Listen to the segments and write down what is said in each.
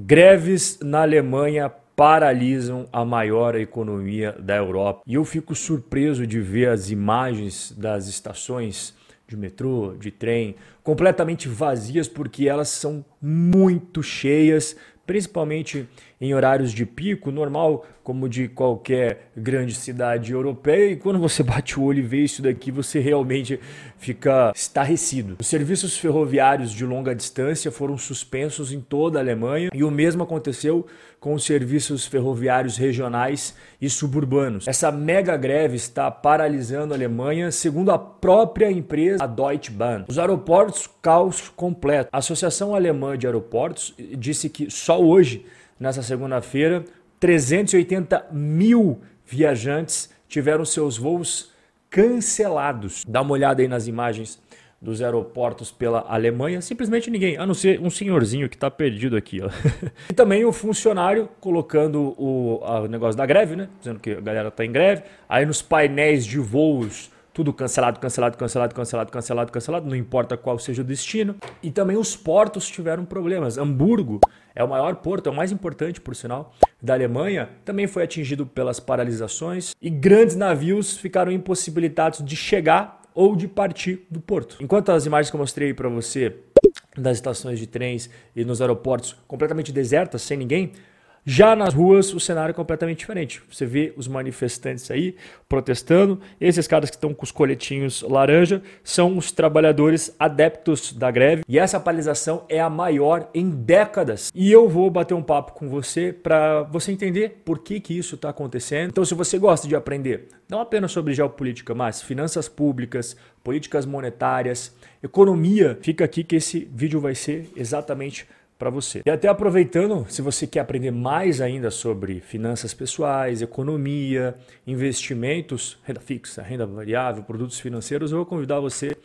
Greves na Alemanha paralisam a maior economia da Europa. E eu fico surpreso de ver as imagens das estações de metrô, de trem, completamente vazias porque elas são muito cheias, principalmente em horários de pico, normal como de qualquer grande cidade europeia, e quando você bate o olho e vê isso daqui, você realmente fica estarrecido. Os serviços ferroviários de longa distância foram suspensos em toda a Alemanha, e o mesmo aconteceu com os serviços ferroviários regionais e suburbanos. Essa mega greve está paralisando a Alemanha, segundo a própria empresa, a Deutsche Bahn. Os aeroportos, caos completo. A Associação Alemã de Aeroportos disse que só hoje nessa segunda-feira, 380 mil viajantes tiveram seus voos cancelados. Dá uma olhada aí nas imagens dos aeroportos pela Alemanha, simplesmente ninguém, a não ser um senhorzinho que está perdido aqui. Ó. e também o funcionário colocando o, o negócio da greve, né? Dizendo que a galera está em greve. Aí nos painéis de voos tudo cancelado, cancelado, cancelado, cancelado, cancelado, cancelado, não importa qual seja o destino. E também os portos tiveram problemas. Hamburgo é o maior porto, é o mais importante, por sinal, da Alemanha, também foi atingido pelas paralisações e grandes navios ficaram impossibilitados de chegar ou de partir do porto. Enquanto as imagens que eu mostrei para você das estações de trens e nos aeroportos completamente desertas, sem ninguém, já nas ruas, o cenário é completamente diferente. Você vê os manifestantes aí protestando. Esses caras que estão com os coletinhos laranja são os trabalhadores adeptos da greve. E essa paralisação é a maior em décadas. E eu vou bater um papo com você para você entender por que, que isso está acontecendo. Então, se você gosta de aprender não apenas sobre geopolítica, mas finanças públicas, políticas monetárias, economia, fica aqui que esse vídeo vai ser exatamente para você. E até aproveitando, se você quer aprender mais ainda sobre finanças pessoais, economia, investimentos, renda fixa, renda variável, produtos financeiros, eu vou convidar você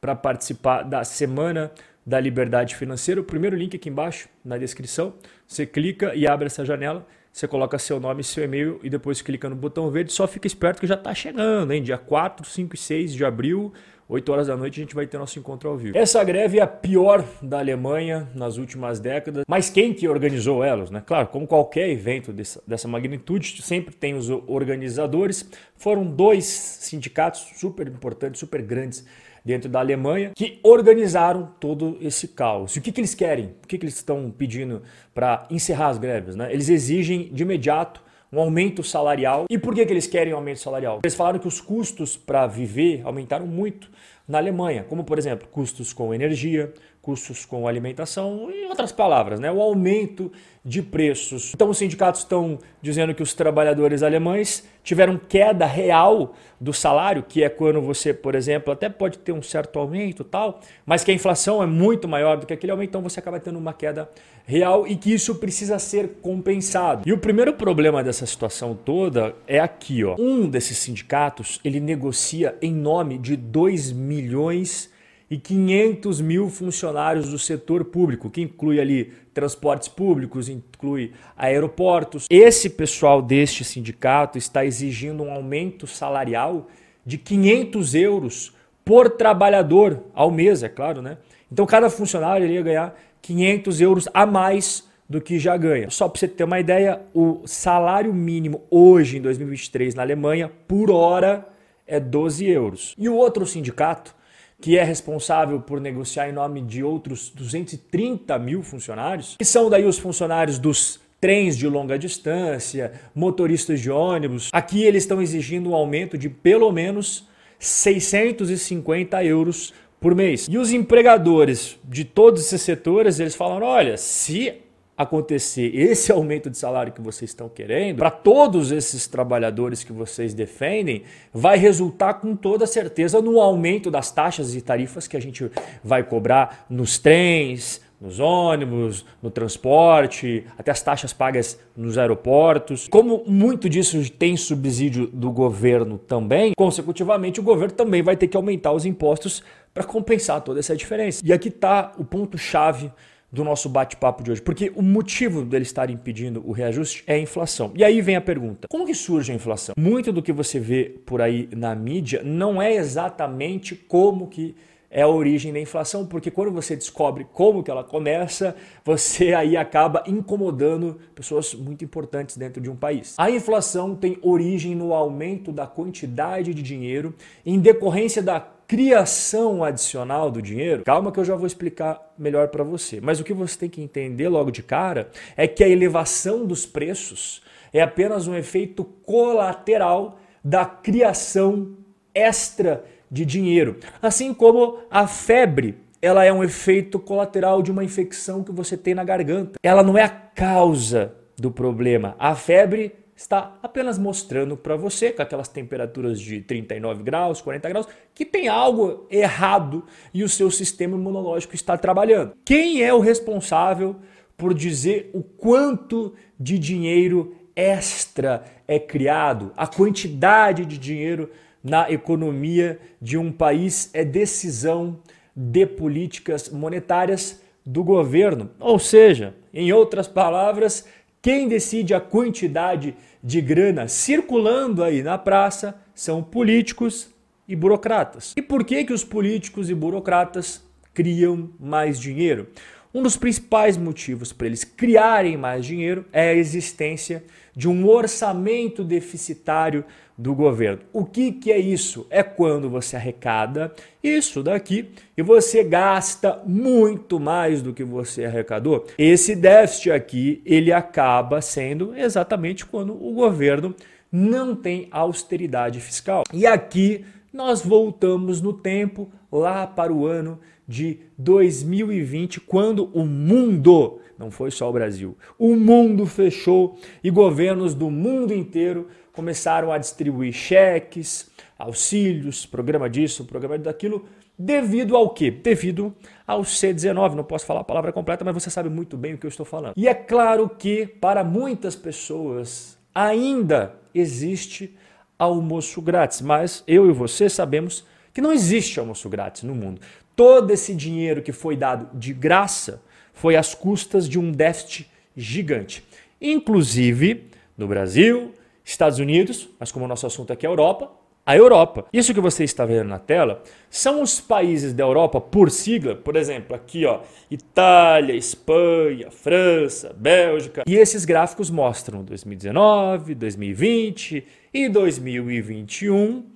para participar da Semana da Liberdade Financeira. O primeiro link aqui embaixo na descrição. Você clica e abre essa janela. Você coloca seu nome seu e-mail e depois clica no botão verde. Só fica esperto que já está chegando, hein? Dia 4, 5 e 6 de abril 8 horas da noite a gente vai ter nosso encontro ao vivo. Essa greve é a pior da Alemanha nas últimas décadas, mas quem que organizou elas, né? Claro, como qualquer evento dessa, magnitude, sempre tem os organizadores. Foram dois sindicatos super importantes, super grandes dentro da Alemanha que organizaram todo esse caos. E o que, que eles querem? O que, que eles estão pedindo para encerrar as greves? Né? Eles exigem de imediato um aumento salarial. E por que, que eles querem um aumento salarial? Eles falaram que os custos para viver aumentaram muito na Alemanha, como por exemplo, custos com energia, custos com alimentação, em outras palavras, né? o aumento de preços. Então os sindicatos estão dizendo que os trabalhadores alemães tiveram queda real do salário, que é quando você, por exemplo, até pode ter um certo aumento tal, mas que a inflação é muito maior do que aquele aumento, então você acaba tendo uma queda real e que isso precisa ser compensado. E o primeiro problema dessa situação toda é aqui, ó. Um desses sindicatos, ele negocia em nome de 2 milhões e 500 mil funcionários do setor público, que inclui ali transportes públicos, inclui aeroportos. Esse pessoal deste sindicato está exigindo um aumento salarial de 500 euros por trabalhador ao mês, é claro, né? Então cada funcionário iria ganhar 500 euros a mais do que já ganha. Só para você ter uma ideia, o salário mínimo hoje em 2023 na Alemanha por hora é 12 euros. E o outro sindicato que é responsável por negociar em nome de outros 230 mil funcionários, que são daí os funcionários dos trens de longa distância, motoristas de ônibus. Aqui eles estão exigindo um aumento de pelo menos 650 euros por mês. E os empregadores de todos esses setores, eles falam: olha, se acontecer esse aumento de salário que vocês estão querendo, para todos esses trabalhadores que vocês defendem, vai resultar com toda certeza no aumento das taxas e tarifas que a gente vai cobrar nos trens, nos ônibus, no transporte, até as taxas pagas nos aeroportos. Como muito disso tem subsídio do governo também, consecutivamente o governo também vai ter que aumentar os impostos para compensar toda essa diferença. E aqui está o ponto chave do nosso bate-papo de hoje, porque o motivo dele estar impedindo o reajuste é a inflação. E aí vem a pergunta: como que surge a inflação? Muito do que você vê por aí na mídia não é exatamente como que é a origem da inflação, porque quando você descobre como que ela começa, você aí acaba incomodando pessoas muito importantes dentro de um país. A inflação tem origem no aumento da quantidade de dinheiro em decorrência da criação adicional do dinheiro. Calma que eu já vou explicar melhor para você. Mas o que você tem que entender logo de cara é que a elevação dos preços é apenas um efeito colateral da criação extra de dinheiro. Assim como a febre, ela é um efeito colateral de uma infecção que você tem na garganta. Ela não é a causa do problema. A febre está apenas mostrando para você, com aquelas temperaturas de 39 graus, 40 graus, que tem algo errado e o seu sistema imunológico está trabalhando. Quem é o responsável por dizer o quanto de dinheiro extra é criado, a quantidade de dinheiro na economia de um país é decisão de políticas monetárias do governo. Ou seja, em outras palavras, quem decide a quantidade de grana circulando aí na praça são políticos e burocratas. E por que que os políticos e burocratas criam mais dinheiro? Um dos principais motivos para eles criarem mais dinheiro é a existência de um orçamento deficitário do governo. O que, que é isso? É quando você arrecada isso daqui e você gasta muito mais do que você arrecadou. Esse déficit aqui, ele acaba sendo exatamente quando o governo não tem austeridade fiscal. E aqui nós voltamos no tempo lá para o ano de 2020, quando o mundo, não foi só o Brasil, o mundo fechou e governos do mundo inteiro começaram a distribuir cheques, auxílios, programa disso, programa daquilo, devido ao quê? Devido ao C19. Não posso falar a palavra completa, mas você sabe muito bem o que eu estou falando. E é claro que para muitas pessoas ainda existe almoço grátis, mas eu e você sabemos que não existe almoço grátis no mundo. Todo esse dinheiro que foi dado de graça foi às custas de um déficit gigante. Inclusive no Brasil, Estados Unidos, mas como o nosso assunto aqui é Europa, a Europa. Isso que você está vendo na tela são os países da Europa por sigla, por exemplo, aqui ó, Itália, Espanha, França, Bélgica. E esses gráficos mostram 2019, 2020 e 2021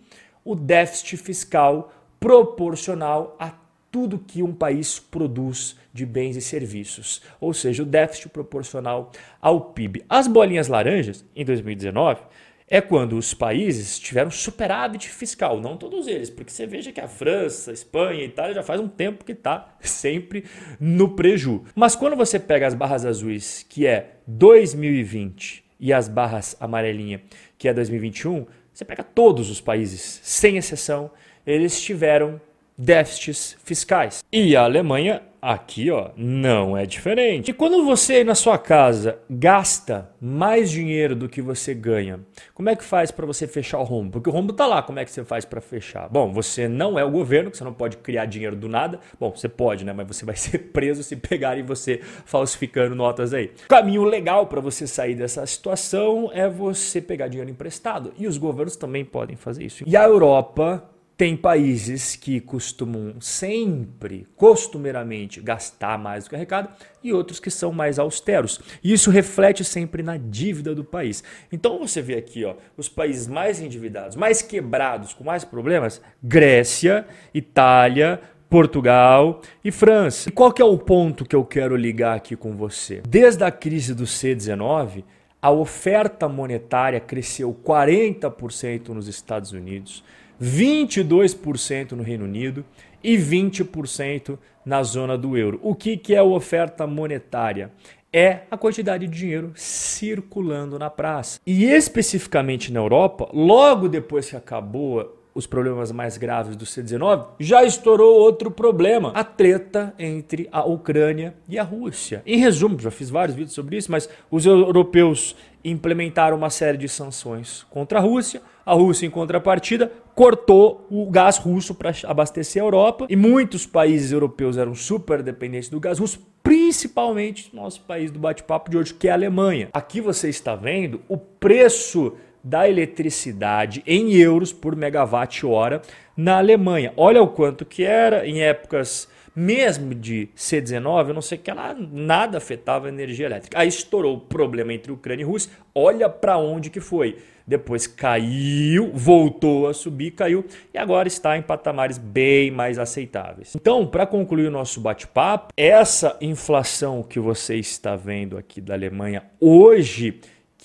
o déficit fiscal proporcional a tudo que um país produz de bens e serviços, ou seja, o déficit proporcional ao PIB. As bolinhas laranjas, em 2019, é quando os países tiveram superávit fiscal, não todos eles, porque você veja que a França, a Espanha, a Itália já faz um tempo que está sempre no preju. Mas quando você pega as barras azuis, que é 2020, e as barras amarelinha, que é 2021, você pega todos os países, sem exceção, eles tiveram déficits fiscais. E a Alemanha, aqui, ó, não é diferente. E quando você na sua casa gasta mais dinheiro do que você ganha, como é que faz para você fechar o rombo? Porque o rombo tá lá, como é que você faz para fechar? Bom, você não é o governo, você não pode criar dinheiro do nada. Bom, você pode, né, mas você vai ser preso se pegarem você falsificando notas aí. O caminho legal para você sair dessa situação é você pegar dinheiro emprestado, e os governos também podem fazer isso. E a Europa tem países que costumam sempre, costumeiramente, gastar mais do que arrecada e outros que são mais austeros. E isso reflete sempre na dívida do país. Então você vê aqui, ó, os países mais endividados, mais quebrados, com mais problemas: Grécia, Itália, Portugal e França. E qual que é o ponto que eu quero ligar aqui com você? Desde a crise do C19, a oferta monetária cresceu 40% nos Estados Unidos. 22% no Reino Unido e 20% na zona do euro. O que, que é a oferta monetária? É a quantidade de dinheiro circulando na praça. E especificamente na Europa, logo depois que acabou os problemas mais graves do C19, já estourou outro problema: a treta entre a Ucrânia e a Rússia. Em resumo, já fiz vários vídeos sobre isso, mas os europeus implementaram uma série de sanções contra a Rússia. A Rússia, em contrapartida, cortou o gás russo para abastecer a Europa e muitos países europeus eram super dependentes do gás russo, principalmente nosso país do bate-papo de hoje, que é a Alemanha. Aqui você está vendo o preço da eletricidade em euros por megawatt-hora na Alemanha. Olha o quanto que era em épocas mesmo de C19, eu não sei que ela nada afetava a energia elétrica. Aí estourou o problema entre Ucrânia e Rússia. Olha para onde que foi. Depois caiu, voltou a subir, caiu e agora está em patamares bem mais aceitáveis. Então, para concluir o nosso bate-papo, essa inflação que você está vendo aqui da Alemanha hoje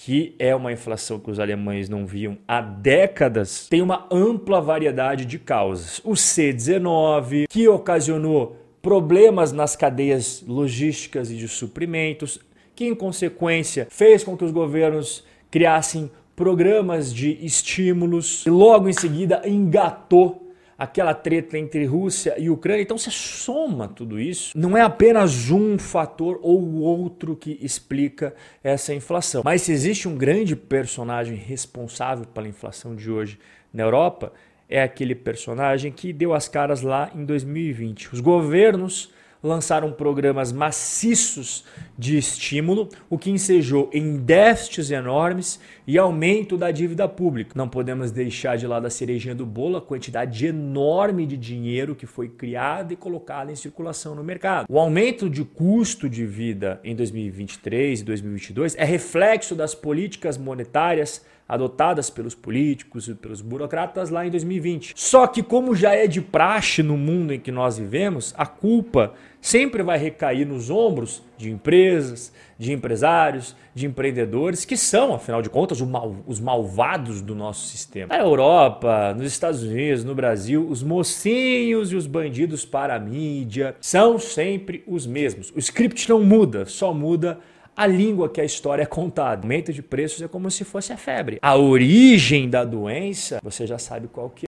que é uma inflação que os alemães não viam há décadas, tem uma ampla variedade de causas. O C19, que ocasionou problemas nas cadeias logísticas e de suprimentos, que em consequência fez com que os governos criassem programas de estímulos e logo em seguida engatou aquela treta entre Rússia e Ucrânia. Então você soma tudo isso, não é apenas um fator ou outro que explica essa inflação. Mas se existe um grande personagem responsável pela inflação de hoje na Europa, é aquele personagem que deu as caras lá em 2020. Os governos lançaram programas maciços de estímulo, o que ensejou em déficits enormes e aumento da dívida pública. Não podemos deixar de lado a cerejinha do bolo, a quantidade enorme de dinheiro que foi criado e colocado em circulação no mercado. O aumento de custo de vida em 2023 e 2022 é reflexo das políticas monetárias adotadas pelos políticos e pelos burocratas lá em 2020. Só que, como já é de praxe no mundo em que nós vivemos, a culpa sempre vai recair nos ombros de empresas, de empresários, de empreendedores, que são, afinal de contas, os malvados do nosso sistema. Na Europa, nos Estados Unidos, no Brasil, os mocinhos e os bandidos para a mídia são sempre os mesmos. O script não muda, só muda a língua que a história é contada. Aumento de preços é como se fosse a febre. A origem da doença, você já sabe qual que é.